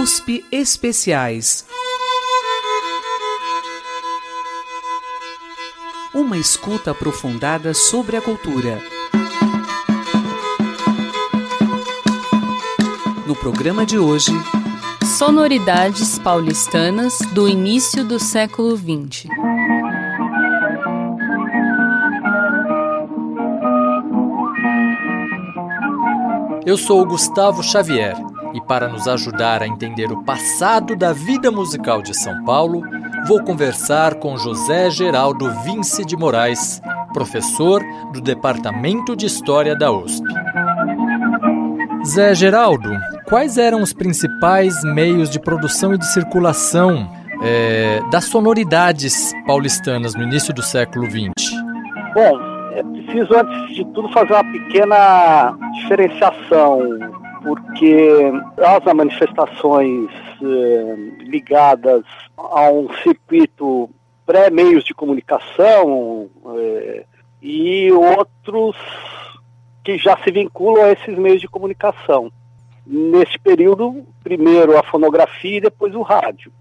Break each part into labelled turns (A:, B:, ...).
A: USP Especiais. Uma escuta aprofundada sobre a cultura. No programa de hoje,
B: Sonoridades paulistanas do início do século XX.
C: Eu sou o Gustavo Xavier e, para nos ajudar a entender o passado da vida musical de São Paulo, vou conversar com José Geraldo Vince de Moraes, professor do Departamento de História da USP. Zé Geraldo, quais eram os principais meios de produção e de circulação é, das sonoridades paulistanas no início do século XX?
D: Bom, é preciso, antes de tudo, fazer uma pequena diferenciação, porque as manifestações eh, ligadas a um circuito pré-meios de comunicação eh, e outros que já se vinculam a esses meios de comunicação. Neste período, primeiro a fonografia e depois o rádio.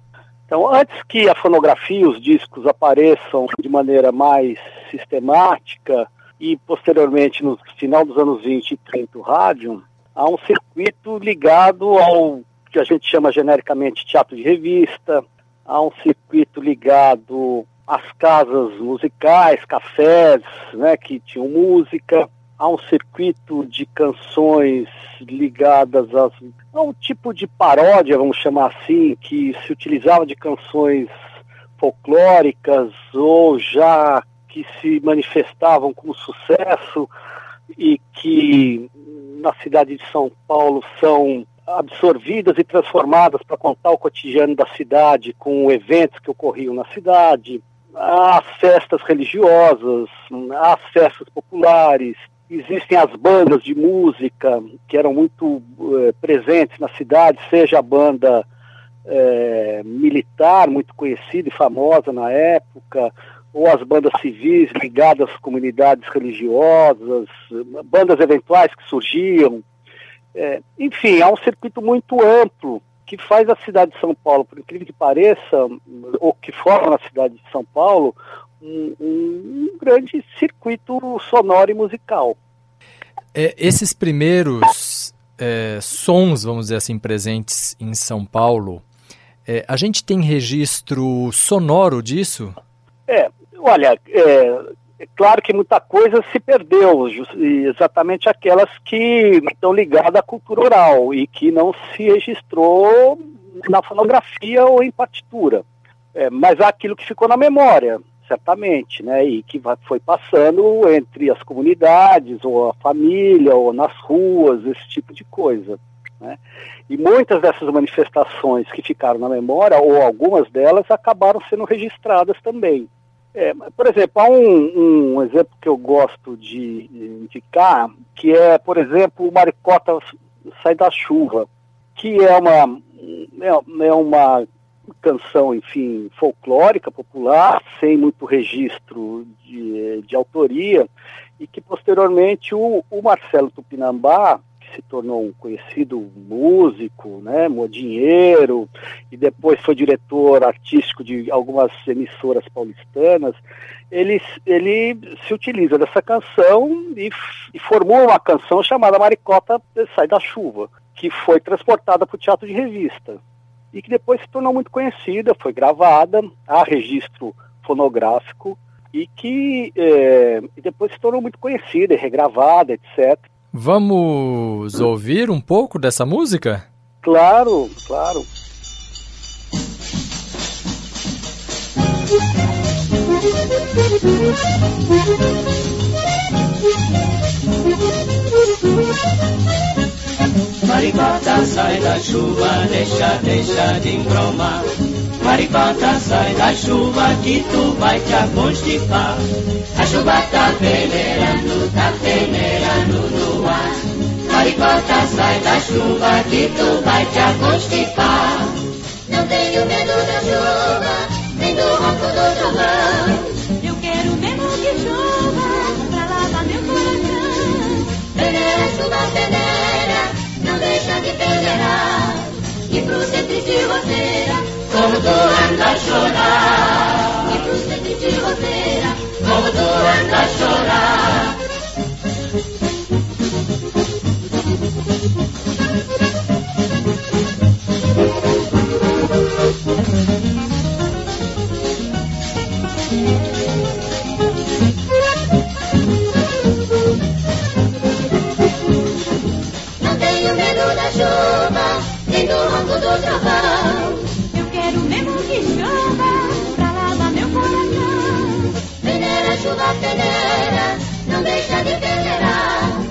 D: Então, antes que a fonografia e os discos apareçam de maneira mais sistemática e posteriormente no final dos anos 20 e 30 o rádio, há um circuito ligado ao que a gente chama genericamente teatro de revista, há um circuito ligado às casas musicais, cafés, né, que tinham música, há um circuito de canções ligadas às, a um tipo de paródia, vamos chamar assim, que se utilizava de canções folclóricas ou já que se manifestavam como sucesso e que na cidade de São Paulo são absorvidas e transformadas para contar o cotidiano da cidade com eventos que ocorriam na cidade. Há festas religiosas, há festas populares, existem as bandas de música que eram muito eh, presentes na cidade, seja a banda eh, militar, muito conhecida e famosa na época, ou as bandas civis ligadas às comunidades religiosas, bandas eventuais que surgiam. É, enfim, há um circuito muito amplo que faz a cidade de São Paulo, por incrível que pareça, ou que forma na cidade de São Paulo, um, um grande circuito sonoro e musical.
C: É, esses primeiros é, sons, vamos dizer assim, presentes em São Paulo, é, a gente tem registro sonoro disso?
D: É, olha, é, é, claro que muita coisa se perdeu, exatamente aquelas que estão ligadas à cultura oral e que não se registrou na fonografia ou em partitura. É, mas há aquilo que ficou na memória, certamente, né, e que foi passando entre as comunidades, ou a família, ou nas ruas, esse tipo de coisa. Né? E muitas dessas manifestações que ficaram na memória, ou algumas delas, acabaram sendo registradas também. É, por exemplo, há um, um, exemplo que eu gosto de indicar, que é, por exemplo, o Maricota Sai da Chuva, que é uma, é, é uma canção, enfim, folclórica, popular, sem muito registro de, de autoria, e que posteriormente o, o Marcelo Tupinambá se tornou um conhecido músico, né, dinheiro e depois foi diretor artístico de algumas emissoras paulistanas, ele, ele se utiliza dessa canção e, e formou uma canção chamada Maricota Sai da Chuva, que foi transportada para o teatro de revista e que depois se tornou muito conhecida, foi gravada, há registro fonográfico e que é, depois se tornou muito conhecida, regravada, etc.
C: Vamos ouvir um pouco dessa música?
D: Claro, claro.
E: Maricota, sai da chuva, deixa, deixa de embromar. Maricota, sai da chuva que tu vai te aconstipar. A chuva tá peneirando, tá peneirando no ar. Maricota, sai da chuva que tu vai te aconstipar.
F: Não tenho medo da chuva, nem do ronco do trovão.
G: Eu quero mesmo que chuva, pra lavar meu coração.
F: Peneira, chuva, peneira, não deixa de peneirar. E pro centro de roseira,
E: como tu anda a chorar.
F: e pro centro de roseira,
E: Como tu anda a chorar.
F: Chuva, nem do ronco do trovão.
G: Eu quero mesmo que chova pra lavar meu coração.
F: Peneira, chuva, peneira, não deixa de peneirar.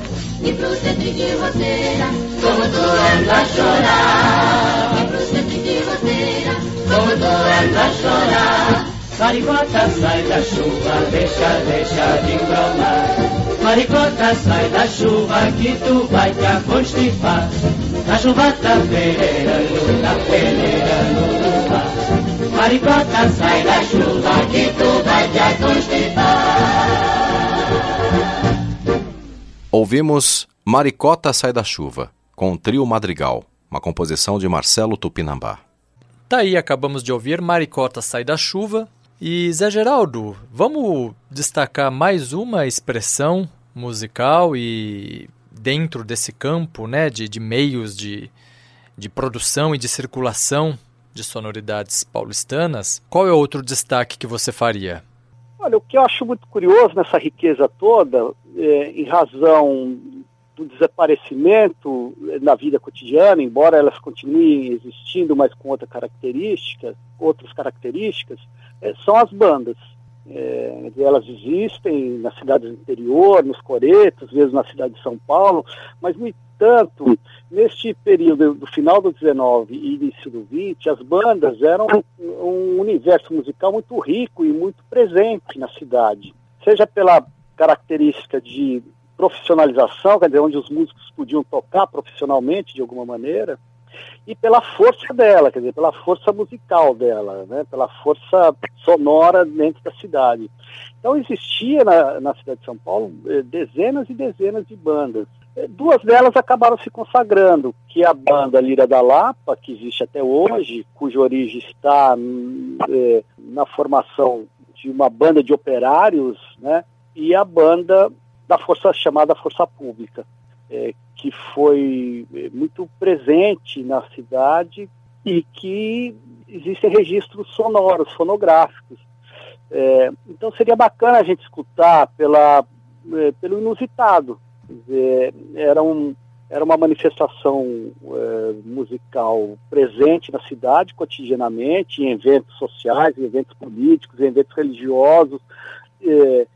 F: E pro centro de roseira,
E: Como tu anda a chorar.
F: e pro centro de roseira,
E: Como tu anda a chorar. Maricota, sai da chuva, deixa, deixa de bromar. Maricota, sai da chuva que tu vai te constipar. Na chuva tá peneirando, tá peneirando no mar. Maricota, sai da chuva que tu vai te constipar.
H: Ouvimos Maricota Sai da Chuva, com o trio Madrigal, uma composição de Marcelo Tupinambá.
C: Tá aí, acabamos de ouvir Maricota Sai da Chuva. E Zé Geraldo, vamos destacar mais uma expressão musical e dentro desse campo né, de, de meios de, de produção e de circulação de sonoridades paulistanas. Qual é outro destaque que você faria?
D: Olha, o que eu acho muito curioso nessa riqueza toda, é, em razão do desaparecimento na vida cotidiana, embora elas continuem existindo, mas com outra característica, outras características, é, são as bandas. É, elas existem nas cidades do interior, nos coretos, mesmo na cidade de São Paulo, mas, no entanto, neste período do final do 19 e início do 20, as bandas eram um universo musical muito rico e muito presente na cidade, seja pela característica de profissionalização, quer dizer, onde os músicos podiam tocar profissionalmente de alguma maneira, e pela força dela, quer dizer, pela força musical dela, né, pela força sonora dentro da cidade. Então existia na, na cidade de São Paulo eh, dezenas e dezenas de bandas. Eh, Duas delas acabaram se consagrando, que é a banda Lira da Lapa, que existe até hoje, cuja origem está eh, na formação de uma banda de operários, né, e a banda da força chamada Força Pública, eh, que foi eh, muito presente na cidade e que existem registros sonoros, fonográficos. É, então seria bacana a gente escutar pela, é, pelo inusitado. Dizer, era, um, era uma manifestação é, musical presente na cidade cotidianamente, em eventos sociais, em eventos políticos, em eventos religiosos,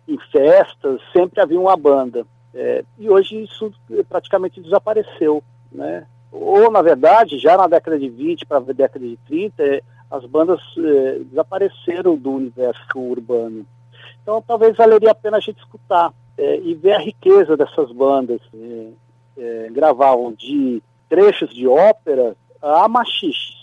D: em festas, sempre havia uma banda. É, e hoje isso praticamente desapareceu. Né? Ou, na verdade, já na década de 20 para a década de 30, é, as bandas é, desapareceram do universo urbano. Então, talvez valeria a pena a gente escutar é, e ver a riqueza dessas bandas. É, é, gravavam de trechos de ópera a machiches.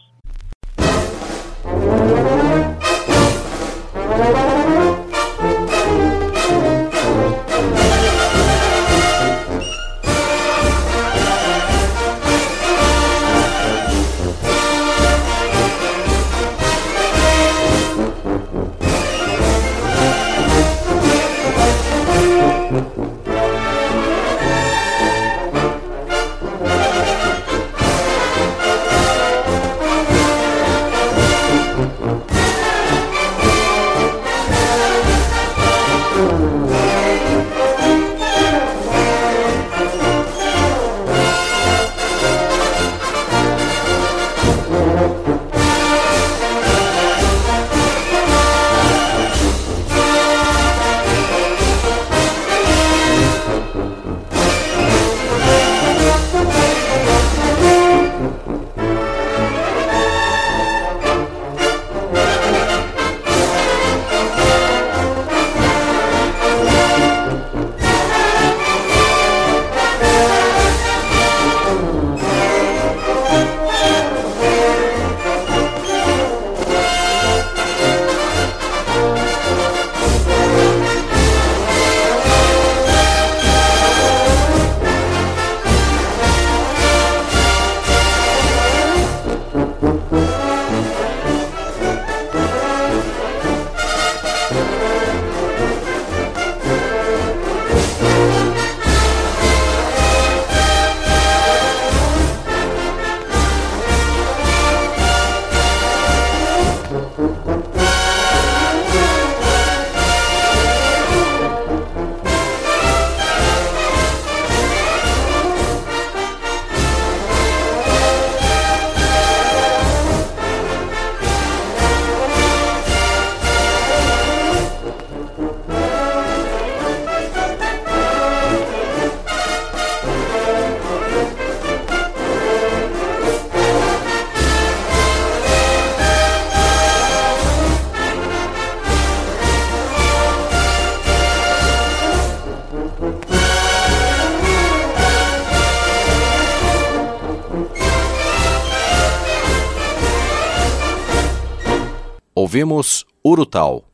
H: Ouvimos Urutau,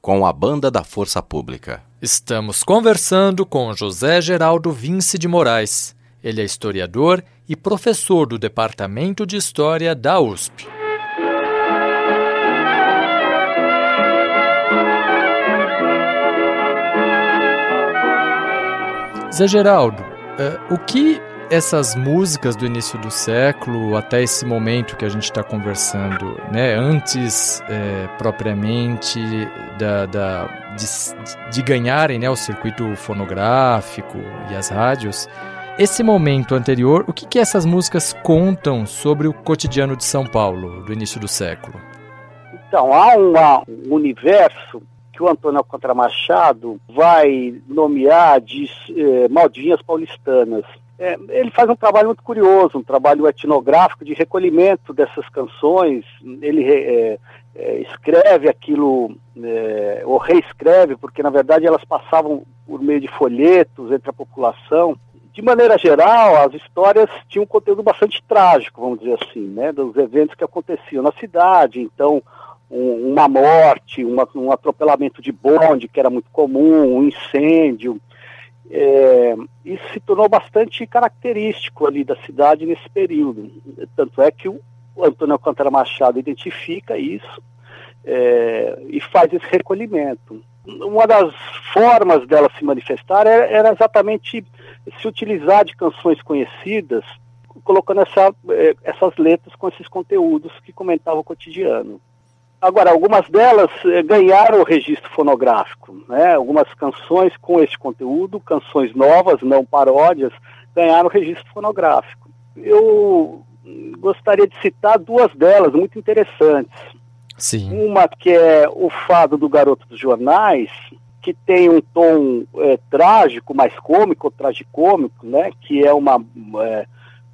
H: com a Banda da Força Pública.
C: Estamos conversando com José Geraldo Vince de Moraes. Ele é historiador e professor do Departamento de História da USP. Zé Geraldo, uh, o que essas músicas do início do século até esse momento que a gente está conversando, né, antes é, propriamente da, da de, de, ganharem né, o circuito fonográfico e as rádios, esse momento anterior, o que, que essas músicas contam sobre o cotidiano de São Paulo do início do século?
D: Então, há uma, um universo que o Antônio Alcântara Machado vai nomear de eh, maldinhas paulistanas. É, ele faz um trabalho muito curioso, um trabalho etnográfico de recolhimento dessas canções. Ele é, é, escreve aquilo, é, ou reescreve, porque na verdade elas passavam por meio de folhetos entre a população. De maneira geral, as histórias tinham um conteúdo bastante trágico, vamos dizer assim, né, dos eventos que aconteciam na cidade. Então, um, uma morte, uma, um atropelamento de bonde, que era muito comum, um incêndio. É, isso se tornou bastante característico ali da cidade nesse período. Tanto é que o Antônio Alcântara Machado identifica isso é, e faz esse recolhimento. Uma das formas dela se manifestar era, era exatamente se utilizar de canções conhecidas, colocando essa, é, essas letras com esses conteúdos que comentavam o cotidiano. Agora, algumas delas eh, ganharam o registro fonográfico, né? Algumas canções com esse conteúdo, canções novas, não paródias, ganharam o registro fonográfico. Eu gostaria de citar duas delas muito interessantes.
C: Sim.
D: Uma que é o fado do Garoto dos Jornais, que tem um tom é, trágico, mais cômico, tragicômico, né? Que é uma é,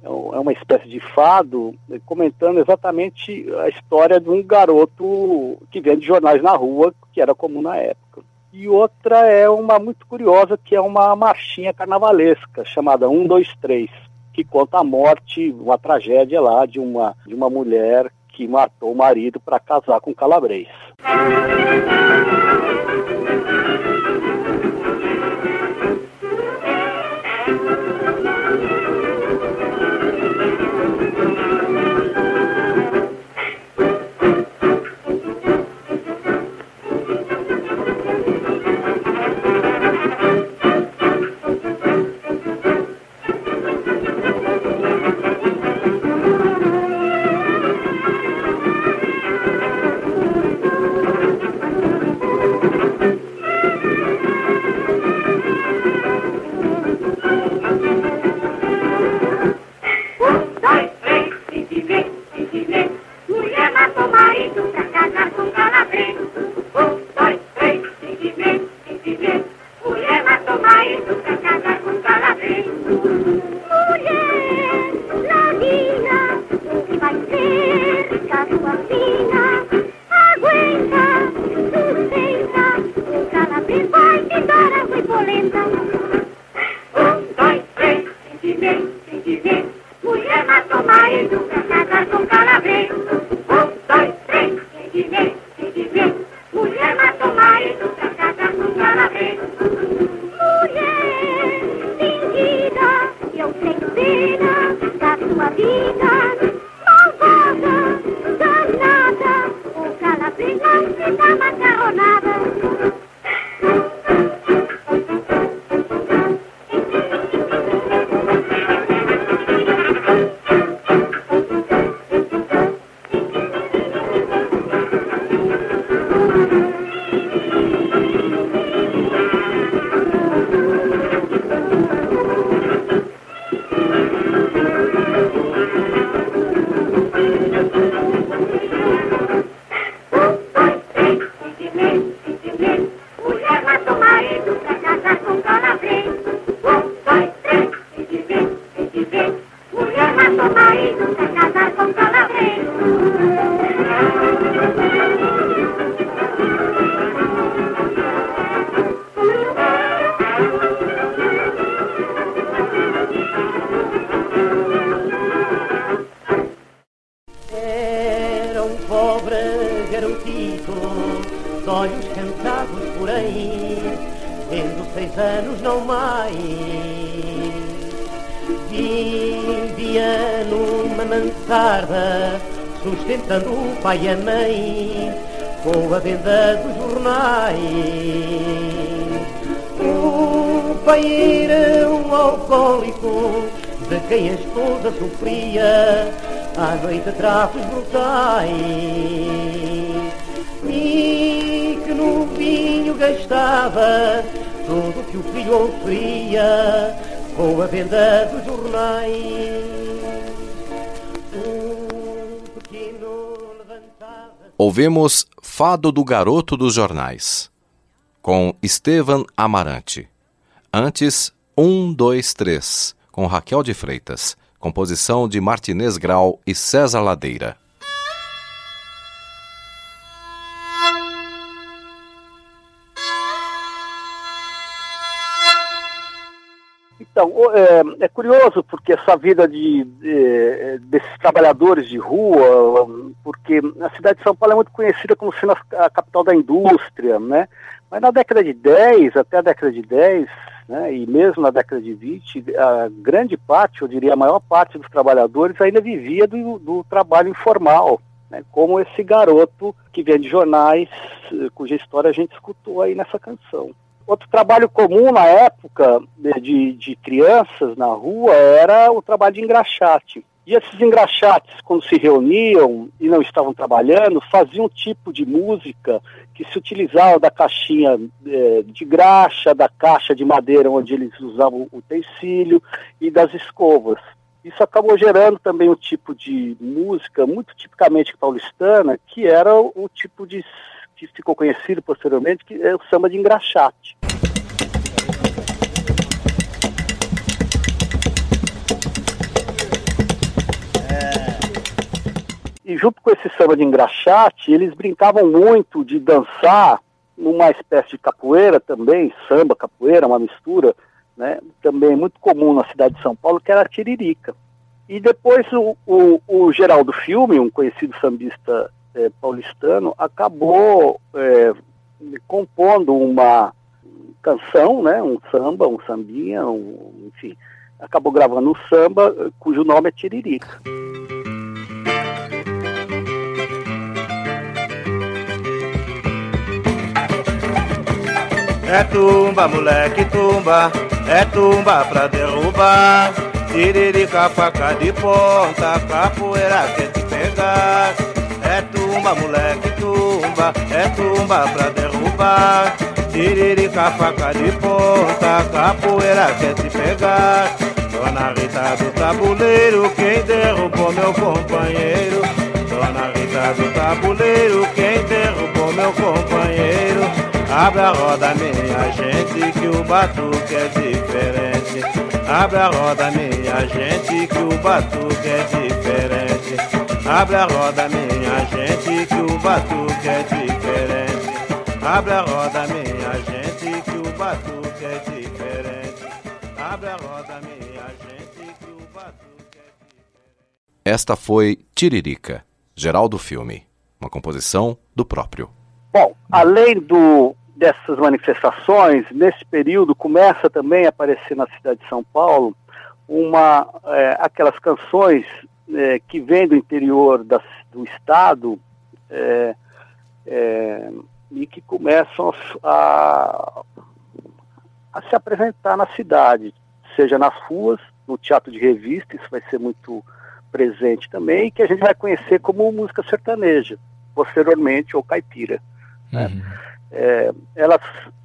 D: é, é uma espécie de fado comentando exatamente a história de um garoto que vende jornais na rua, que era comum na época. E outra é uma muito curiosa, que é uma marchinha carnavalesca, chamada 1, 2, 3, que conta a morte, uma tragédia lá de uma, de uma mulher que matou o marido para casar com um calabrês.
E: Peter. Traços brutais. E que no vinho gastava tudo que o filho oferia, com a venda dos jornais. Um pequeno levantava.
H: Ouvimos Fado do Garoto dos Jornais, com Estevan Amarante. Antes, 1, 2, 3, com Raquel de Freitas, composição de Martinez Grau e César Ladeira.
D: Então, é, é curioso porque essa vida de, de- desses trabalhadores de rua, porque a cidade de São Paulo é muito conhecida como sendo a capital da indústria, né? Mas na década de 10, até a década de 10, né, e mesmo na década de 20, a grande parte, eu diria a maior parte dos trabalhadores ainda vivia do, do trabalho informal, né, como esse garoto que vende jornais, eh, cuja história a gente escutou aí nessa canção. Outro trabalho comum na época de, de, de crianças na rua era o trabalho de engraxate. E esses engraxates, quando se reuniam e não estavam trabalhando, faziam um tipo de música que se utilizava da caixinha eh, de graxa, da caixa de madeira onde eles usavam o utensílio e das escovas. Isso acabou gerando também um tipo de música muito tipicamente paulistana, que era o, o tipo de que ficou conhecido posteriormente, que é o samba de engraxate. E junto com esse samba de engraxate, eles brincavam muito de dançar numa espécie de capoeira também, samba, capoeira, uma mistura, né, também muito comum na cidade de São Paulo, que era a tiririca. E depois o, o, o Geraldo Filme, um conhecido sambista eh, paulistano, acabou eh, compondo uma canção, né, um samba, um sambinha, um, enfim, acabou gravando um samba cujo nome é Tiririca.
I: É tumba, moleque, tumba, é tumba pra derrubar. Tiririca, faca de ponta, capoeira quer te pegar. É tumba, moleque, tumba, é tumba pra derrubar. Tiririca, faca de ponta, capoeira quer te pegar. Dona Rita do tabuleiro, quem derrubou meu companheiro? Dona Rita do tabuleiro, quem derrubou meu companheiro? Abre a roda, minha gente, que o batuque é diferente. Abre a roda, minha gente, que o batuque é diferente. Abre a roda, minha gente, que o batuque é diferente. Abre a roda, minha gente, que o batuque é diferente. Abre a roda, minha gente, que o batuque é diferente.
H: Esta foi Tiririca, Geraldo Filme, uma composição do próprio.
D: Bom, além do, dessas manifestações, nesse período começa também a aparecer na cidade de São Paulo uma, é, aquelas canções é, que vêm do interior da, do estado é, é, e que começam a, a se apresentar na cidade, seja nas ruas, no teatro de revista, isso vai ser muito presente também, que a gente vai conhecer como música sertaneja, posteriormente, ou caipira. Né? É, elas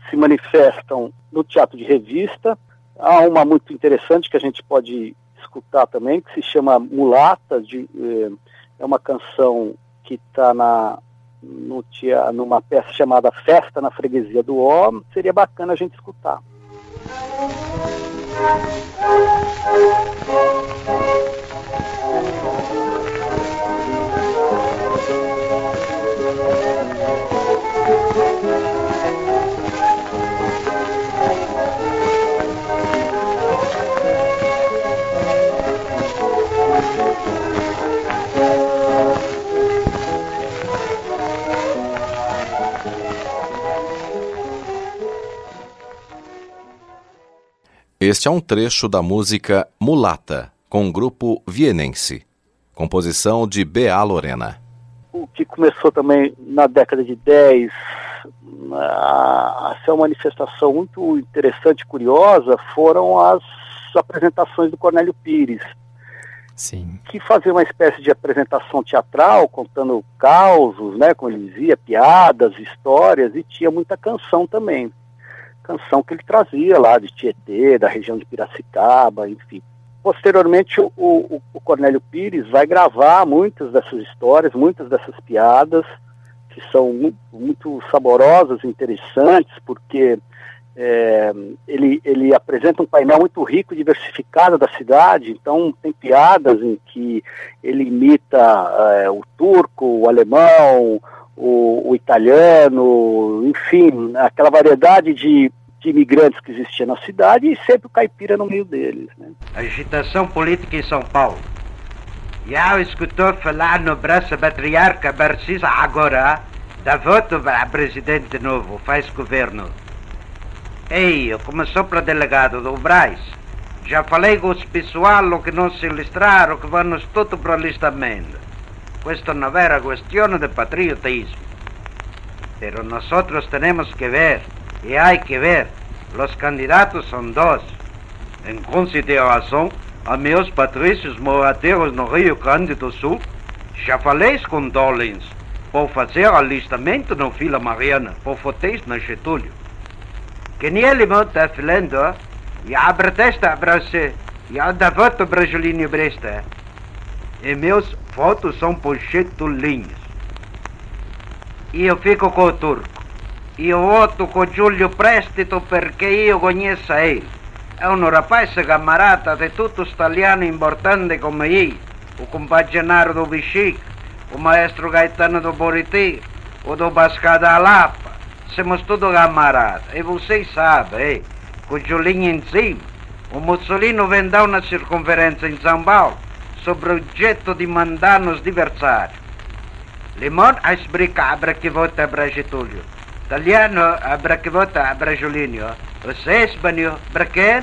D: se manifestam no teatro de revista. Há uma muito interessante que a gente pode escutar também, que se chama Mulata, de, é, é uma canção que está na no tea, numa peça chamada Festa na Freguesia do Ó. Seria bacana a gente escutar.
H: Este é um trecho da música Mulata, com o grupo vienense. Composição de B.A. Lorena.
D: O que começou também na década de 10 a ser uma manifestação muito interessante e curiosa foram as apresentações do Cornélio Pires.
C: Sim.
D: Que fazia uma espécie de apresentação teatral, contando causos, né, como ele dizia, piadas, histórias, e tinha muita canção também. Canção que ele trazia lá de Tietê, da região de Piracicaba, enfim. Posteriormente, o, o, o Cornélio Pires vai gravar muitas dessas histórias, muitas dessas piadas, que são muito, muito saborosas interessantes, porque é, ele, ele apresenta um painel muito rico e diversificado da cidade, então tem piadas em que ele imita é, o turco, o alemão, o, o, italiano, enfim, aquela variedade de, de, imigrantes que existia na cidade e sempre o caipira no meio deles. Né?
J: Agitação política em São Paulo. Já escutou falar no braço patriarca Barcisa agora da voto para presidente novo, faz governo. Ei, começou para delegado do Braz. Já falei com os pessoal que não se listraram, que vamos tudo para o alistamento. Questo não era questão de patriotismo. Pero nosotros tenemos que ver, y hay que ver, los candidatos son dos. En consideração a meus patrícios moradores no Rio Grande do Sul, já falei com Dolins para fazer alistamento no Vila Mariana, para votar na Getúlio. Kenieli monta filando e abre testa para você e anda voto brasileiro bresta. E meus votos são por linhas. E eu fico com o turco. E eu voto com Giulio Prestito porque eu conheço ele. É um rapaz camarada de todos italianos importantes como eu. O compaginaro do Bichic, o maestro Gaetano do Boriti, o do Bascada Lapa somos todos camaradas. E vocês sabem, com o Julinho em cima, o Mussolini vem dar uma circunferência em São Paulo sobre o jeito de mandar nos adversários. Limão a esbricabra que vota para Getúlio. Italiano abra que vota para Julinho. Você, espanhol, para quem?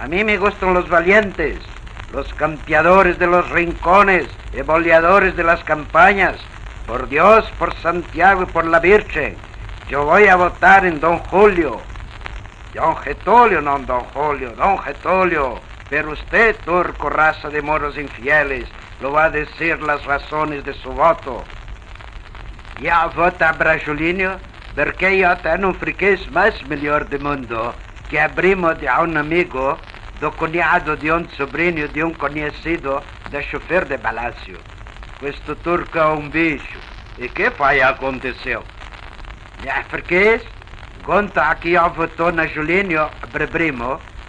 J: A mí me gustan los valientes, los campeadores de los rincones y boleadores de las campañas. Por Dios, por Santiago y por la Virgen. Yo voy a votar en Don Julio. Don Getolio, no Don Julio, Don Getolio. Pero usted, turco, raza de moros infieles, lo va a decir las razones de su voto. Ya vota Brajulinho porque yo tengo un friquez más mejor del mundo que abrimos de un amigo do cunhado de um sobrinho de um conhecido da chofer de palácio. Este turco é um bicho. E que foi aconteceu? Ja, verkeers. Conta aqui ao na Julinho para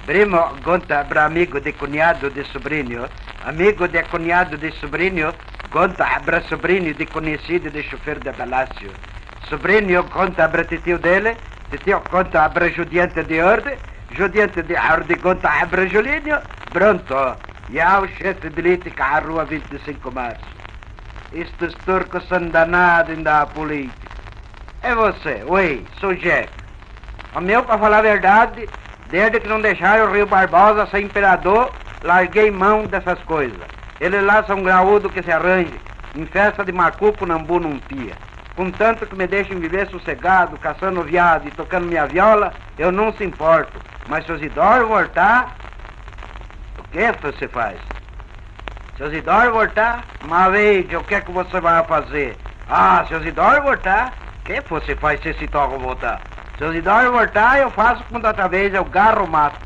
J: primo. Conta para amigo de cunhado de sobrinho. Amigo de cunhado de sobrinho conta para sobrinho de conhecido de chofer de palácio. Sobrinho conta para tio dele. Tio conta para judiante de ordem. Judiante de ordem conta para Julinho. Pronto. Já o chefe de política à rua 25 de março. Estes turcos são danados da política. É você, oi, sou Jack. O meu, para falar a verdade, desde que não deixaram o Rio Barbosa ser imperador, larguei mão dessas coisas. Eles lá são graúdo que se arranje, em festa de macuco, nambu num pia. Contanto que me deixem viver sossegado, caçando viado e tocando minha viola, eu não se importo. Mas se os idosos voltar, o que você faz? Se os idosos voltar, veja, o que é que você vai fazer? Ah, se os idosos voltar, que você faz se esse toca voltar? Se os idosos voltar, eu faço quando outra vez eu garro o mato.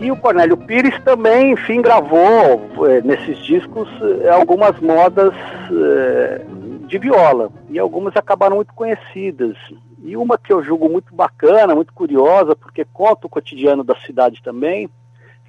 D: E o Cornélio Pires também, enfim, gravou eh, nesses discos eh, algumas modas eh, de viola. E algumas acabaram muito conhecidas. E uma que eu julgo muito bacana, muito curiosa, porque conta o cotidiano da cidade também,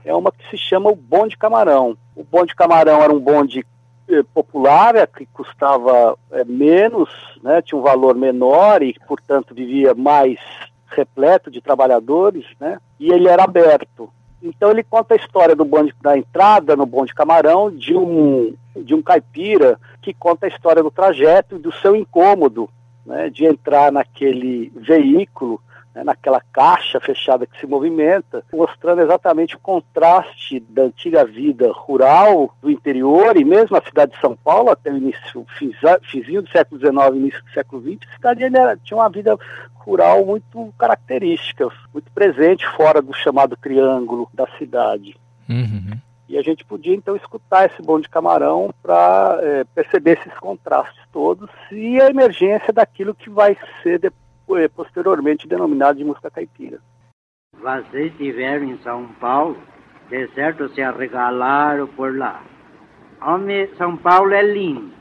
D: é uma que se chama o Bonde Camarão. O Bonde Camarão era um bonde eh, popular, é, que custava eh, menos, né, tinha um valor menor e, portanto, vivia mais repleto de trabalhadores, né, e ele era aberto. Então ele conta a história do bonde da entrada no bonde Camarão de um de um caipira que conta a história do trajeto e do seu incômodo né, de entrar naquele veículo né, naquela caixa fechada que se movimenta, mostrando exatamente o contraste da antiga vida rural do interior e mesmo a cidade de São Paulo, até o início, fizinho do século XIX, início do século XX, a cidade ainda tinha uma vida rural muito característica, muito presente fora do chamado triângulo da cidade.
C: Uhum.
D: E a gente podia então escutar esse bom de camarão para é, perceber esses contrastes todos e a emergência daquilo que vai ser depois posteriormente denominado de música caipira.
J: Vocês estiveram em São Paulo, de certo se arregalaram por lá. Homem, São Paulo é lindo,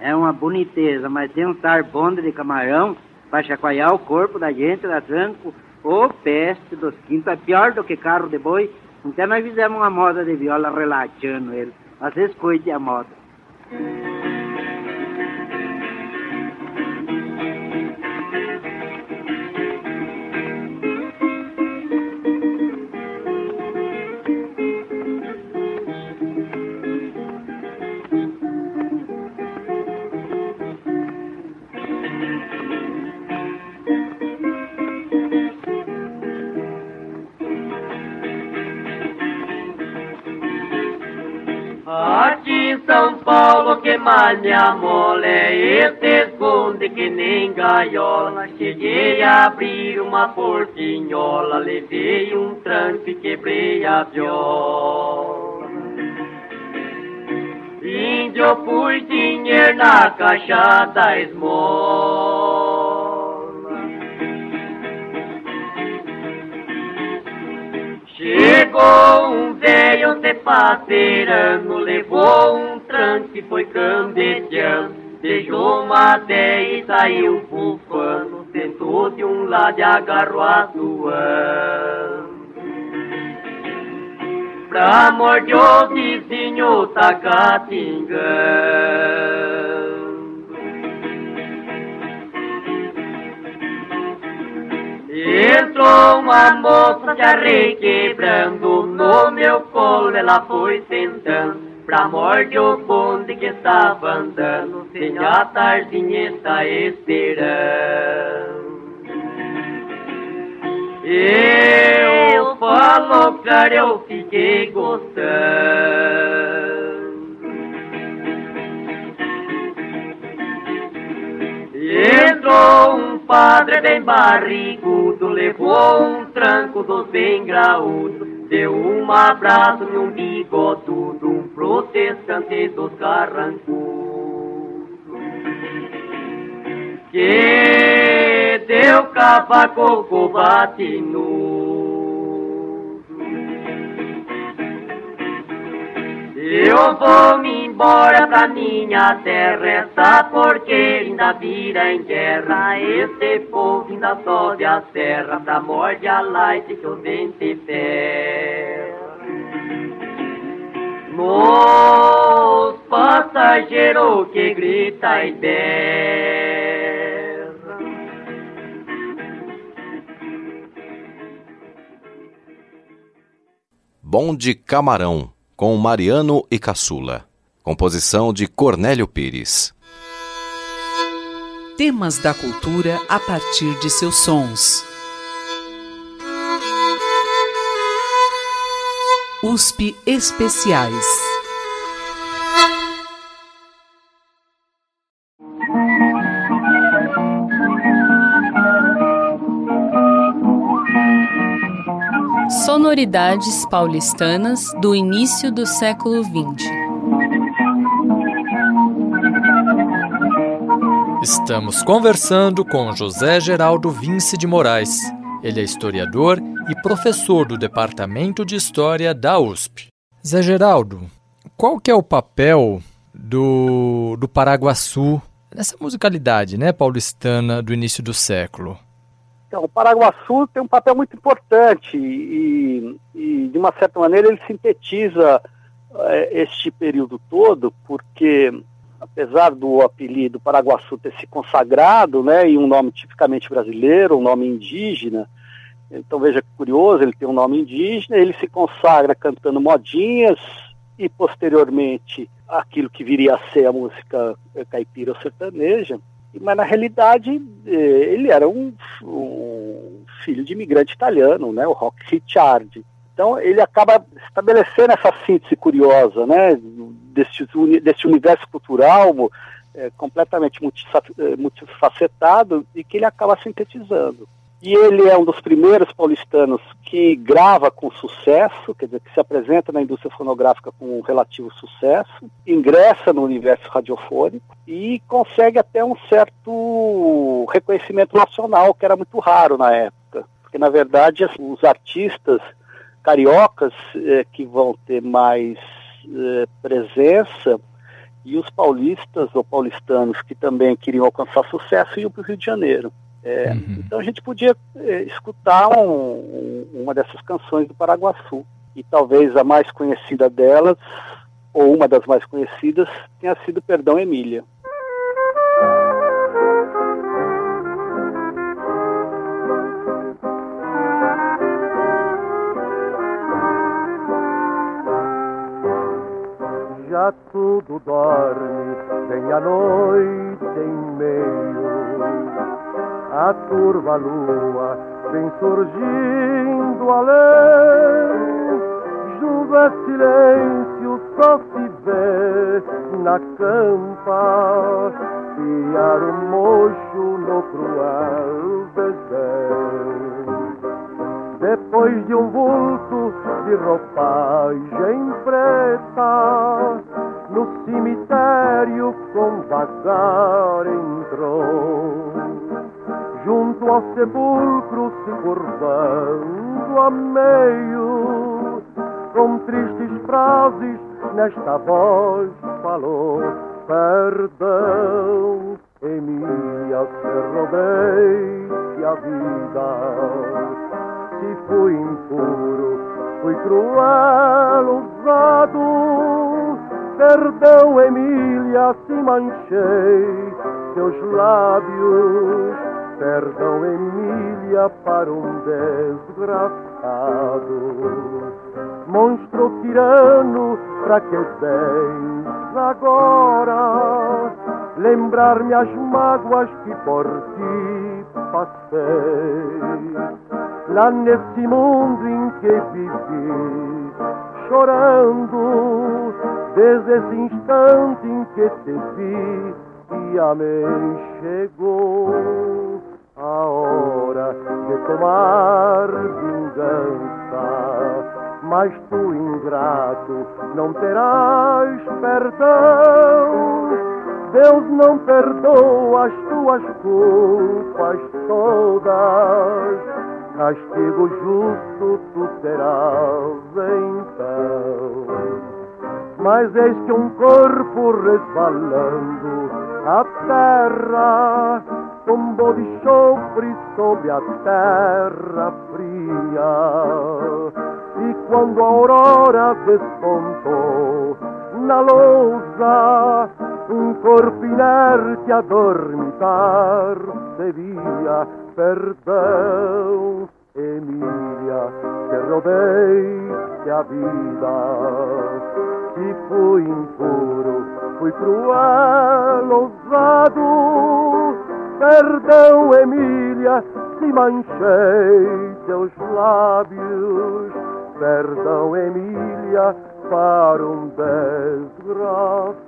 J: é uma boniteza, mas tem um bonde de camarão para chacoalhar o corpo da gente, da tranco, ô peste dos quintos, é pior do que carro de boi. Então nós fizemos uma moda de viola relaxando ele. Vocês cuidem a moda.
E: São Paulo que malha mole, este esconde que nem gaiola. Cheguei a abrir uma portinhola, levei um tranco e quebrei a viola. Índio, pus dinheiro na caixa da esmola. Chegou um velho se pateirando, levou um tranque, foi cambeteando. Beijou uma ideia e saiu bufando, sentou de um lado e agarrou a sua. Pra morder o vizinho tá catingando. Entrou uma moça de arrei quebrando no meu colo, ela foi sentando pra morder o bonde que estava andando, sem a tardinha está esperando. Eu falo, cara, eu fiquei gostando. Entrou um padre bem barrigudo, levou um tranco dos bem graúdos, deu um abraço num bigodudo, um protestante dos carrancudos. Que deu cavaco combate Eu vou me embora pra minha terra, essa porque ainda vira em guerra. Esse povo ainda sobe a serra pra morte a light que o vento ferra. Nos passageiros que grita e berra.
H: Bom de Camarão com Mariano e Caçula. Composição de Cornélio Pires.
A: Temas da cultura a partir de seus sons. USP Especiais.
B: Sonoridades paulistanas do início do século XX.
C: Estamos conversando com José Geraldo Vince de Moraes. Ele é historiador e professor do Departamento de História da USP. Zé Geraldo, qual que é o papel do, do Paraguaçu nessa musicalidade né, paulistana do início do século?
D: Então, o Paraguaçu tem um papel muito importante e, e de uma certa maneira, ele sintetiza é, este período todo, porque apesar do apelido Paraguaçu ter se consagrado, né, e um nome tipicamente brasileiro, um nome indígena, Então veja que curioso, ele tem um nome indígena, ele se consagra cantando modinhas e posteriormente aquilo que viria a ser a música caipira ou sertaneja, mas na realidade eh, ele era um, um filho de imigrante italiano, né, o Rock Ricciardi. Então ele acaba estabelecendo essa síntese curiosa, né, desse, desse universo cultural é, completamente eh, multifacetado e que ele acaba sintetizando. E ele é um dos primeiros paulistanos que grava com sucesso, quer dizer, que se apresenta na indústria fonográfica com um relativo sucesso, ingressa no universo radiofônico e consegue até um certo reconhecimento nacional, que era muito raro na época. Porque, na verdade, os artistas cariocas eh, que vão ter mais eh, presença e os paulistas ou paulistanos que também queriam alcançar sucesso iam para o Rio de Janeiro. É, uhum. Então a gente podia é, escutar um, uma dessas canções do Paraguaçu. E talvez a mais conhecida delas, ou uma das mais conhecidas, tenha sido Perdão Emília.
K: Já tudo dorme, vem a noite em meio a turva lua vem surgindo além. Juba silêncio só se vê na campa, piar o mocho no cruel desdém. Depois de um vulto de roupagem preta, no cemitério com vazar entrou junto ao sepulcro se curvando a meio, com tristes frases nesta voz falou: Perdão, Emília, se roubei a vida, se fui impuro, fui cruel, usado. Perdão, Emília, se manchei teus lábios Perdão, Emília, para um desgraçado. Monstro tirano, pra que vens agora? Lembrar-me as mágoas que por ti passei. Lá nesse mundo em que vivi, chorando, desde esse instante em que te vi, e amém chegou a hora de tomar vingança. Mas tu, ingrato, não terás perdão. Deus não perdoa as tuas culpas todas. Castigo justo tu terás então. Mas eis que um corpo resvalando a terra tombou de chofre sob a terra fria. E quando a aurora despontou na lousa, um corpo inerte a dormitar se via. Perdão, Emília, que roubei a vida. Se fui impuro, fui cruel, ousado, Perdão, Emília, se manchei teus lábios. Perdão, Emília, para um desgraçado.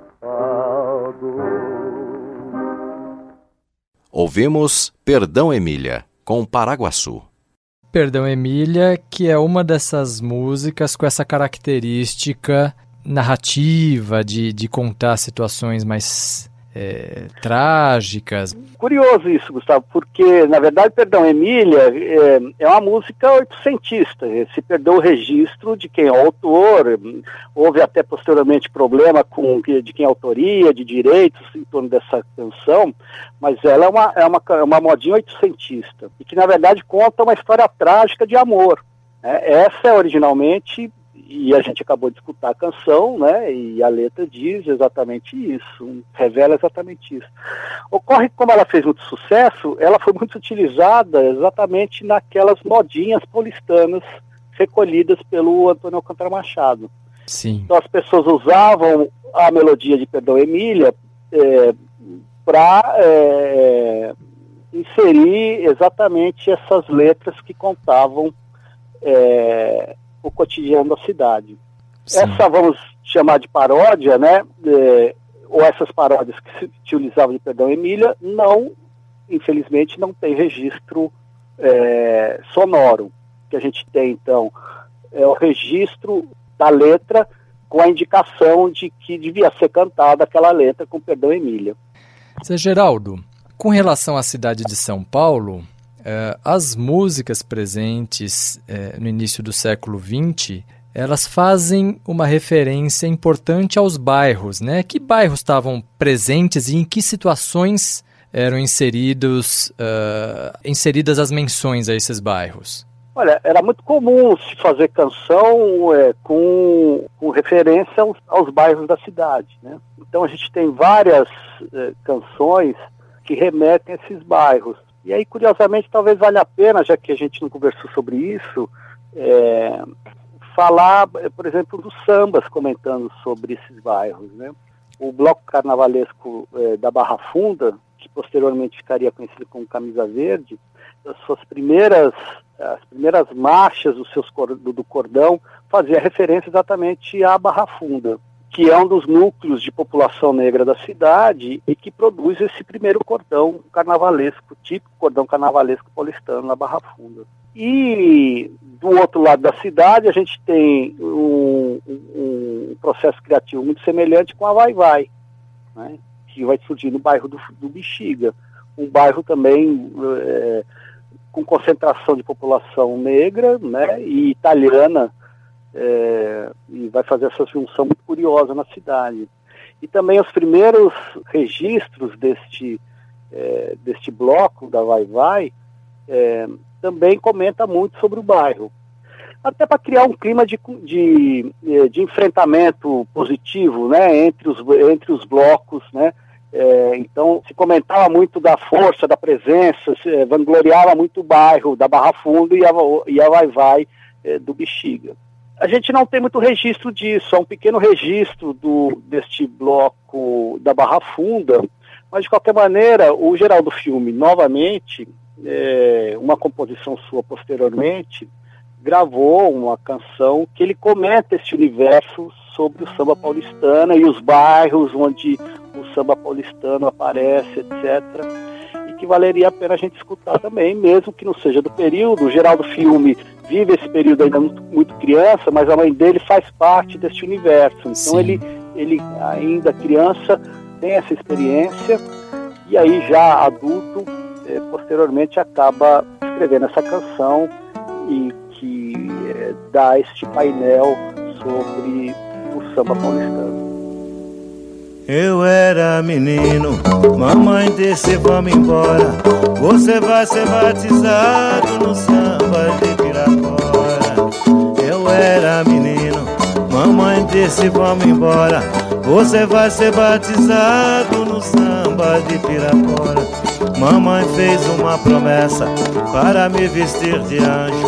H: Ouvimos Perdão, Emília, com Paraguaçu.
C: Perdão, Emília, que é uma dessas músicas com essa característica narrativa de, de contar situações mais é, trágicas.
D: Curioso isso, Gustavo, porque, na verdade, Perdão Emília é, é uma música oitocentista. Se perdeu o registro de quem é o autor, houve até posteriormente problema com de quem é autoria, de direitos em torno dessa canção, mas ela é uma, é uma, é uma modinha oitocentista, e que, na verdade, conta uma história trágica de amor. É, essa é originalmente e a gente acabou de escutar a canção, né? E a letra diz exatamente isso, revela exatamente isso. Ocorre que como ela fez muito sucesso, ela foi muito utilizada exatamente naquelas modinhas paulistanas recolhidas pelo Antônio Alcântara Machado.
C: Sim.
D: Então as pessoas usavam a melodia de Perdão Emília é, para é, inserir exatamente essas letras que contavam é, o cotidiano da cidade. Sim. Essa vamos chamar de paródia, né? É, ou essas paródias que se utilizavam de Perdão Emília, não, infelizmente, não tem registro é, sonoro. Que a gente tem, então, é o registro da letra com a indicação de que devia ser cantada aquela letra com Perdão Emília.
C: Zé Geraldo, com relação à cidade de São Paulo, as músicas presentes eh, no início do século XX, elas fazem uma referência importante aos bairros, né? Que bairros estavam presentes e em que situações eram inseridos, uh, inseridas as menções a esses bairros?
D: Olha, era muito comum se fazer canção é, com, com, referência aos, aos, bairros da cidade, né? Então a gente tem várias é, canções que remetem a esses bairros. E aí, curiosamente, talvez valha a pena, já que a gente não conversou sobre isso, é, falar, por exemplo, dos sambas comentando sobre esses bairros. Né? O bloco carnavalesco é, da Barra Funda, que posteriormente ficaria conhecido como Camisa Verde, as suas primeiras, as primeiras marchas dos seus, do cordão fazia referência exatamente à Barra Funda que é um dos núcleos de população negra da cidade e que produz esse primeiro cordão carnavalesco, típico cordão carnavalesco paulistano na Barra Funda. E do outro lado da cidade a gente tem um, um, processo criativo muito semelhante com a Vai Vai, né, que vai surgir no bairro do, do Bexiga, um bairro também é, com concentração de população negra né, e italiana é, e vai fazer essa junção muito curiosa na cidade. E também os primeiros registros deste, é, deste bloco da Vai Vai é, também comenta muito sobre o bairro. Até para criar um clima de, de, é, de enfrentamento positivo né, entre, os, entre os blocos, né, é, então, se comentava muito da força, da presença, se, é, vangloriava muito o bairro da Barra Fundo e a, e a Vai Vai do Bexiga. A gente não tem muito registro disso, há um pequeno registro do, deste bloco da Barra Funda, mas de qualquer maneira, o geral do filme, novamente, é, uma composição sua posteriormente, gravou uma canção que ele comenta esse universo sobre o samba paulistano e os bairros onde o samba paulistano aparece, etc. E que valeria a pena a gente escutar também, mesmo que não seja do período. O geral do filme vive esse período ainda muito, muito, criança, mas a mãe dele faz parte deste universo. Então ele, ele ainda criança tem essa experiência e aí já adulto é, posteriormente acaba escrevendo essa canção e que é, dá este painel sobre o samba paulistano.
I: Eu era menino, mamãe disse vamos embora. Você vai ser batizado no samba era menino, mamãe disse vamos embora. Você vai ser batizado no samba de Piracora. Mamãe fez uma promessa para me vestir de anjo.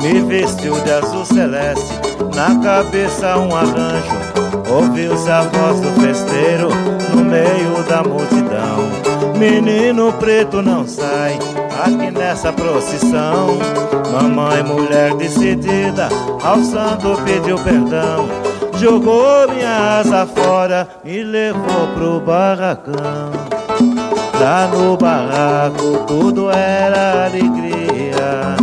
I: Me vestiu de azul celeste, na cabeça um arranjo. Ouviu-se a voz do festeiro no meio da multidão. Menino preto não sai aqui nessa procissão. Mamãe, mulher decidida, ao santo pediu perdão. Jogou minha asa fora e levou pro barracão. Lá no barraco tudo era alegria.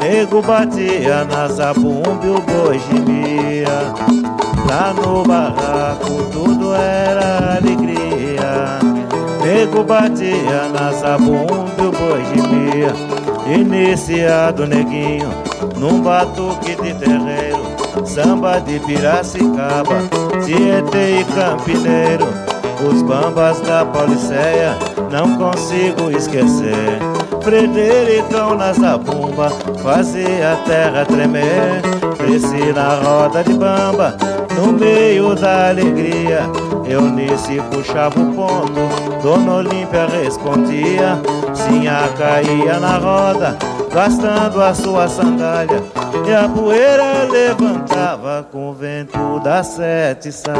I: Nego batia na zabumba e o boi gemia. Lá no barraco tudo era alegria Nego batia na zabumba e o boi gemia Iniciado neguinho num batuque de terreiro. Samba de Piracicaba, Tietê e Campineiro. Os bambas da Policeia não consigo esquecer. Fredericão na zabumba fazia a terra tremer. Desci na roda de bamba, no meio da alegria. Eunice puxava o ponto, Dona Olímpia respondia. Sinha caía na roda, gastando a sua sandália. E a poeira levantava com o vento das sete saias.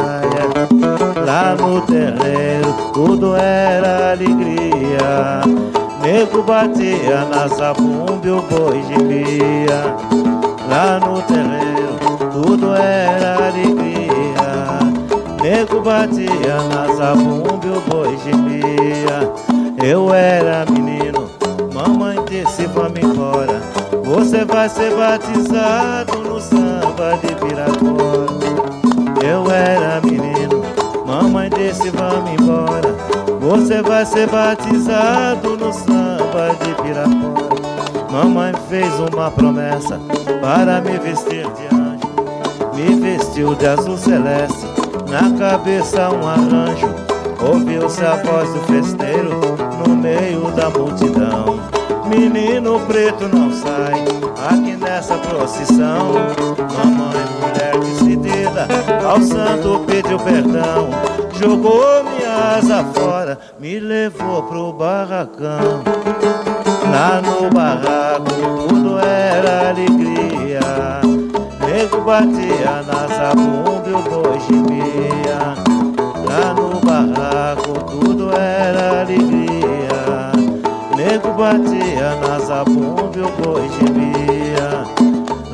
I: Lá no terreiro tudo era alegria. Nego batia na zabumba e o boi gemia. Lá no terreiro tudo era alegria. Nego batia na zabumba o boi gemia. Eu era menino, mamãe disse vamos embora. Você vai ser batizado no samba de Piracora. Eu era menino, mamãe disse vamos embora. Você vai ser batizado no samba de Piracora. Mamãe fez uma promessa para me vestir de anjo. Me vestiu de azul celeste, na cabeça um arranjo. Ouviu-se a voz do festeiro no meio da multidão. Menino preto não sai aqui nessa procissão. Mamãe, mulher decidida, ao santo pediu perdão. Jogou minha asa fora, me levou pro barracão. Lá no barraco tudo era alegria. Nego batia na zabumba e o boi gemia. Lá no barraco tudo era alegria. Nego batia na zabumba e o boi gemia.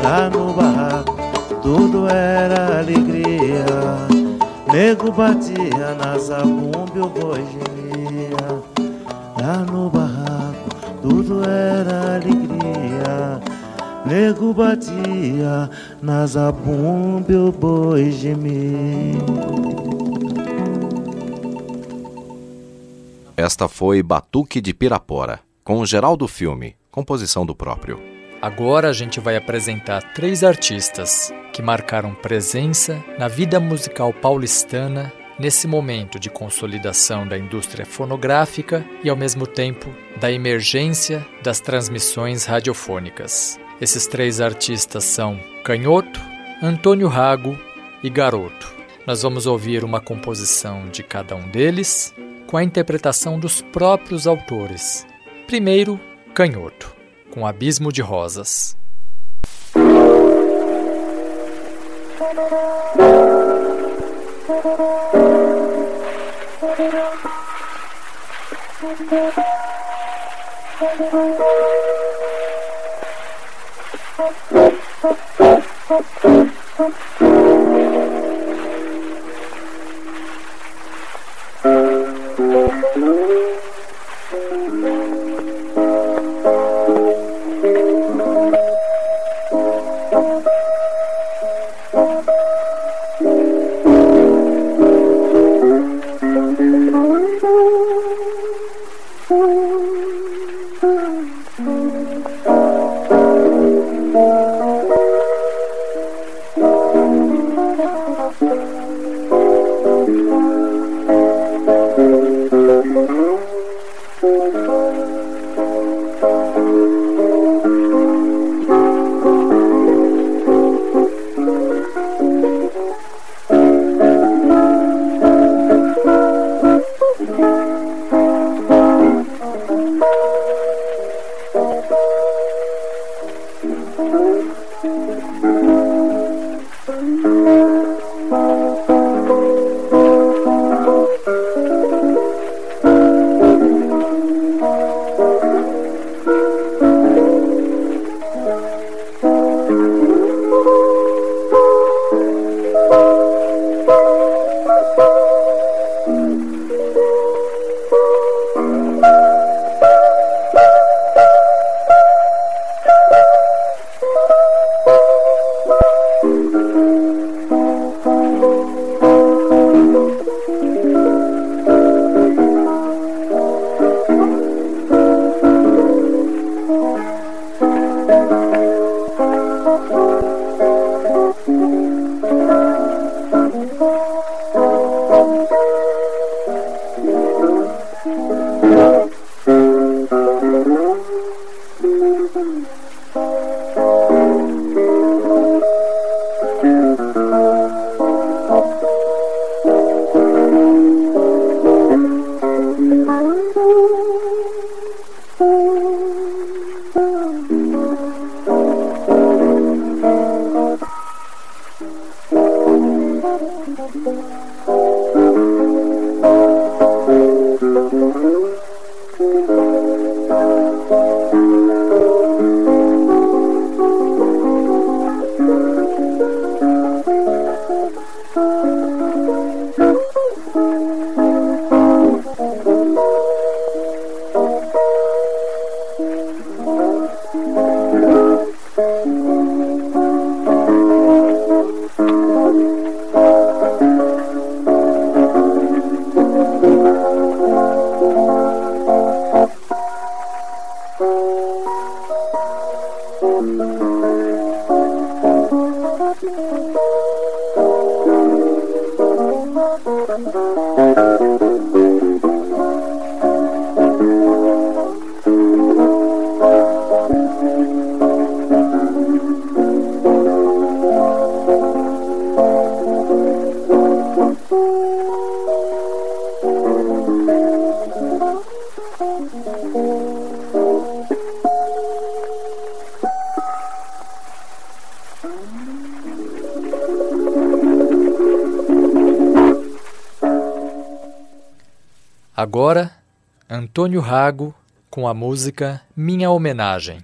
I: Lá no barraco tudo era alegria. Nego batia na zabumba e o boi gemia. Lá no barraco tudo era alegria. Nego batia na zabumba o boi gemia.
H: Esta foi Batuque de Pirapora, com Geraldo Filme, composição do próprio.
C: Agora a gente vai apresentar três artistas que marcaram presença na vida musical paulistana nesse momento de consolidação da indústria fonográfica e, ao mesmo tempo, da emergência das transmissões radiofônicas. Esses três artistas são Canhoto, Antônio Rago e Garoto. Nós vamos ouvir uma composição de cada um deles com a interpretação dos próprios autores. Primeiro, Canhoto, com Abismo de Rosas. Thank you. Agora, Antônio Rago com a música Minha Homenagem.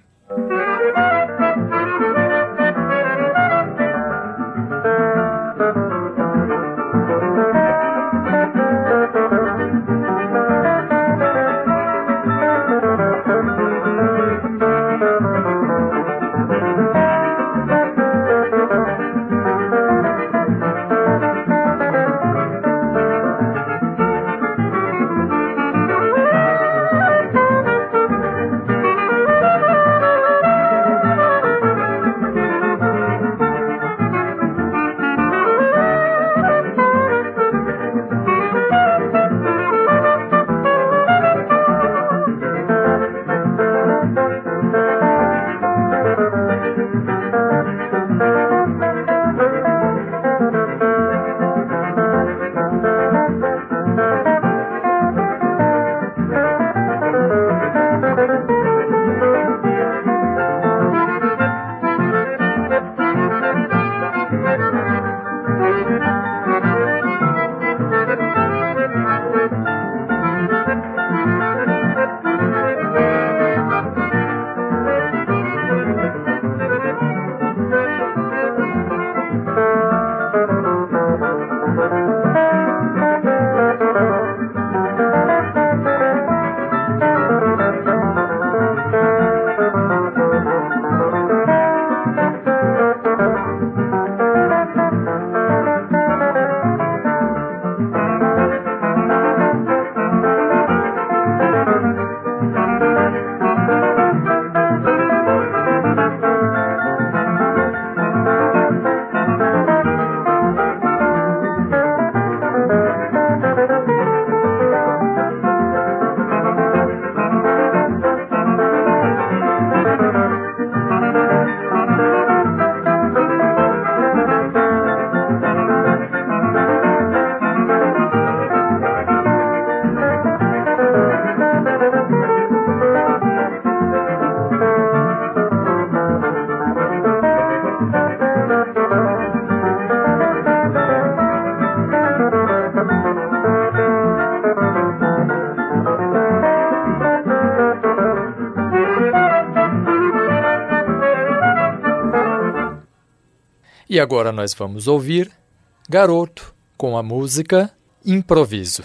C: E agora nós vamos ouvir Garoto com a música Improviso.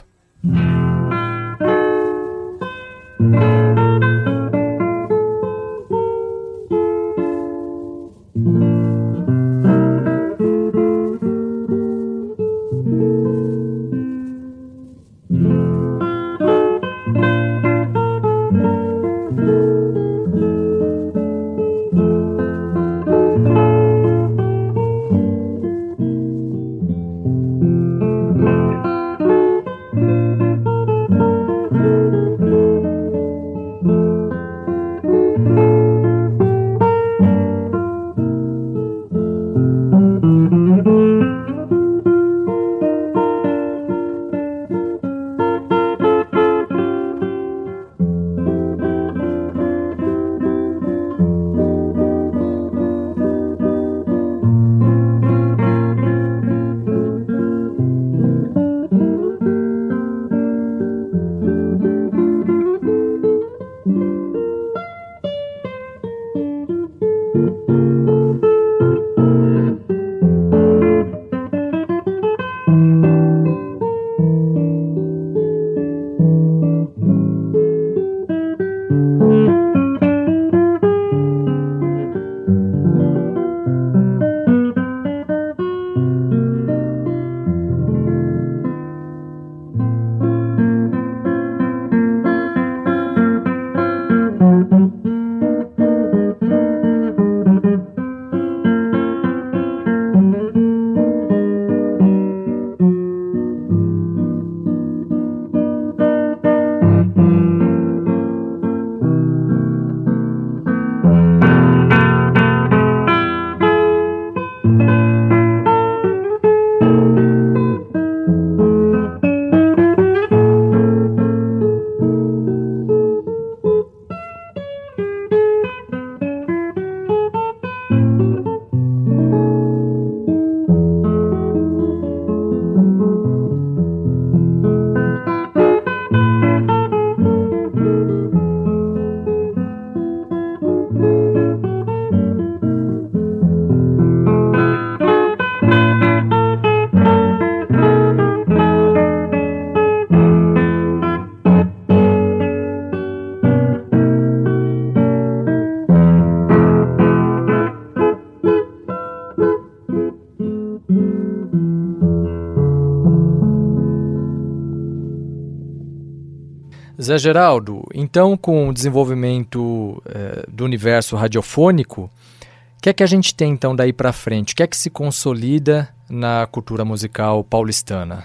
C: Zé Geraldo, então com o desenvolvimento eh, do universo radiofônico, o que é que a gente tem então daí para frente? O que é que se consolida na cultura musical paulistana?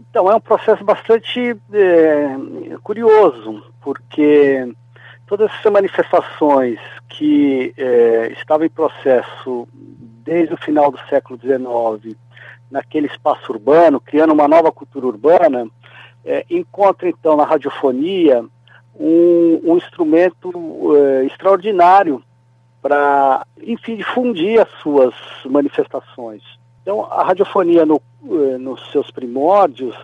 D: Então, é um processo bastante é, curioso, porque todas essas manifestações que é, estavam em processo desde o final do século XIX, naquele espaço urbano, criando uma nova cultura urbana, é, encontra então na radiofonia um, um instrumento é, extraordinário para, enfim, difundir as suas manifestações. Então, a radiofonia, no, é, nos seus primórdios,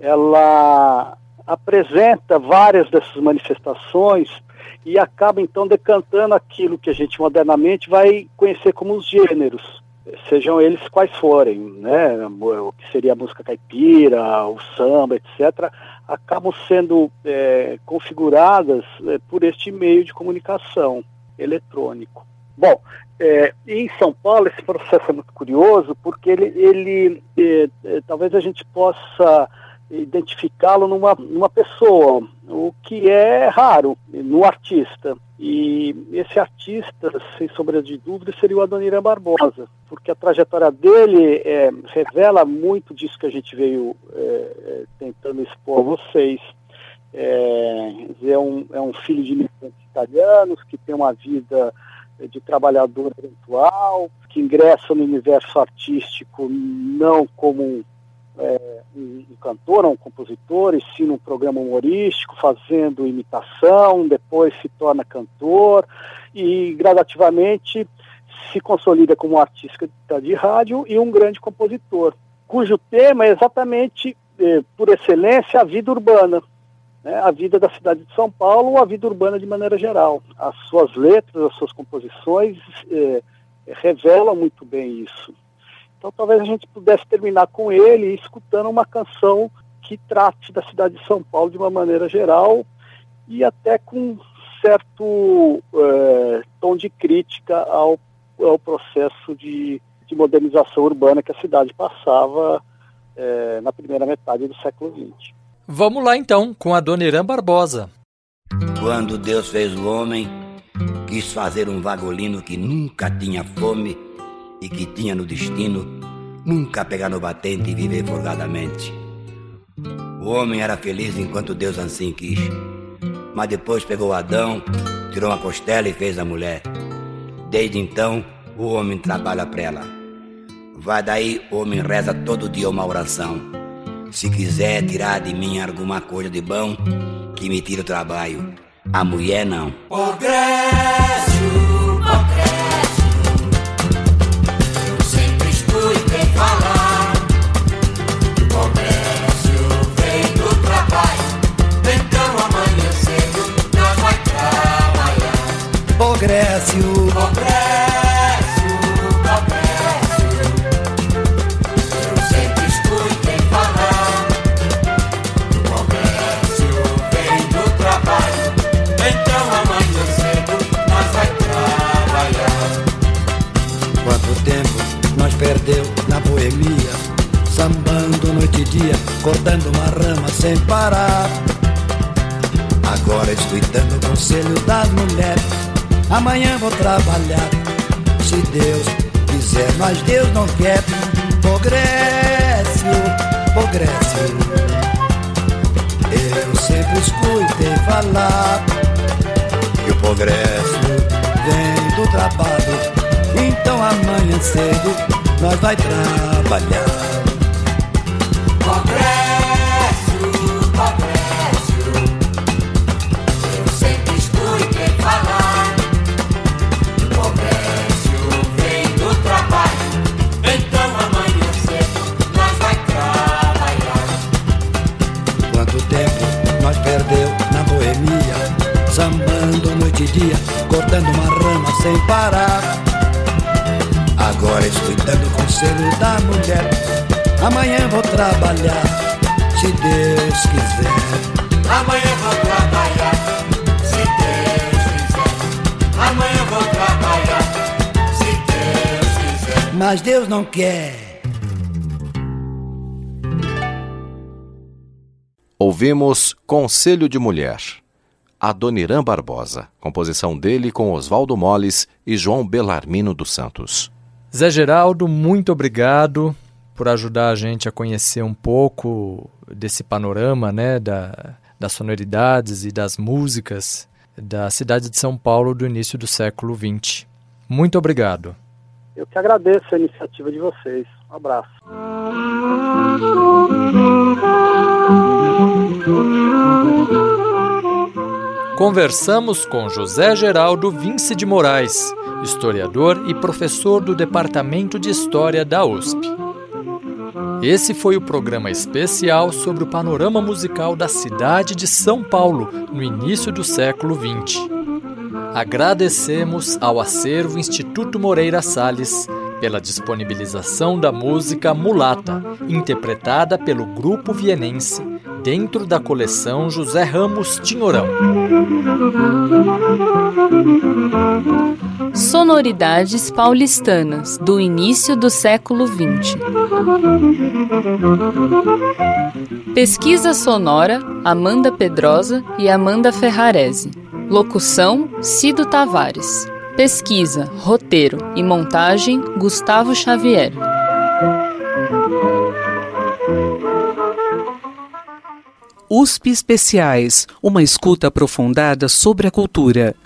D: ela apresenta várias dessas manifestações e acaba então decantando aquilo que a gente modernamente vai conhecer como os gêneros sejam eles quais forem, né, o que seria a música caipira, o samba, etc., acabam sendo é, configuradas é, por este meio de comunicação eletrônico. Bom, é, em São Paulo esse processo é muito curioso porque ele, ele é, é, talvez a gente possa identificá-lo numa, numa pessoa, o que é raro no artista. E esse artista, sem sombra de dúvida, seria o Adoniran Barbosa, porque a trajetória dele é, revela muito disso que a gente veio é, é tentando expor a vocês. É, é, um, é um filho de imigrantes italianos que tem uma vida de trabalhador eventual, que ingressa no universo artístico não como um é, um, um, cantor um compositor, e sim num programa humorístico, fazendo imitação, depois se torna cantor e gradativamente se consolida como um artista de rádio e um grande compositor, cujo tema é exatamente, eh, por excelência, a vida urbana, né, a vida da cidade de São Paulo ou a vida urbana de maneira geral. As suas letras, as suas composições eh, revelam muito bem isso. Então talvez a gente pudesse terminar com ele escutando uma canção que trate da cidade de São Paulo de uma maneira geral e até com certo é, tom de crítica ao, ao processo de, de, modernização urbana que a cidade passava é, na primeira metade do século XX.
C: Vamos lá então com a Dona Irã Barbosa.
L: Quando Deus fez o homem, quis fazer um vagolino que nunca tinha fome e que tinha no destino nunca pegar no batente e viver folgadamente. O homem era feliz enquanto Deus assim quis, mas depois pegou Adão, tirou uma costela e fez a mulher. Desde então, o homem trabalha para ela. Vai daí, o homem reza todo dia uma oração. Se quiser tirar de mim alguma coisa de bom, que me tire o trabalho. A mulher não.
E: Progresso.
L: Conselho das mulheres Amanhã vou trabalhar, se Deus quiser, mas Deus não quer. Progresso, progresso. Eu sempre escutei falar que o progresso vem do trabalho. Então amanhã cedo nós vai trabalhar. Sem parar. Agora estou dando conselho da mulher. Amanhã vou trabalhar, se Deus quiser.
E: Amanhã vou trabalhar, se Deus quiser. Amanhã vou trabalhar, se Deus quiser.
L: Mas Deus não quer.
H: Ouvimos Conselho de Mulher, Adoniran Barbosa, composição dele com Oswaldo Moles e João Belarmino dos Santos.
C: Zé Geraldo, muito obrigado por ajudar a gente a conhecer um pouco desse panorama né, da, das sonoridades e das músicas da cidade de São Paulo do início do século XX. Muito obrigado.
D: Eu que agradeço a iniciativa de vocês. Um abraço.
C: Conversamos com José Geraldo Vince de Moraes, historiador e professor do Departamento de História da USP. Esse foi o programa especial sobre o panorama musical da cidade de São Paulo no início do século XX. Agradecemos ao acervo Instituto Moreira Salles pela disponibilização da música Mulata, interpretada pelo grupo vienense dentro da coleção José Ramos Tinhorão.
B: Sonoridades paulistanas do início do século XX. Pesquisa sonora Amanda Pedrosa e Amanda Ferrarese. Locução Cido Tavares. Pesquisa, roteiro e montagem Gustavo Xavier.
A: USP Especiais, uma escuta aprofundada sobre a cultura.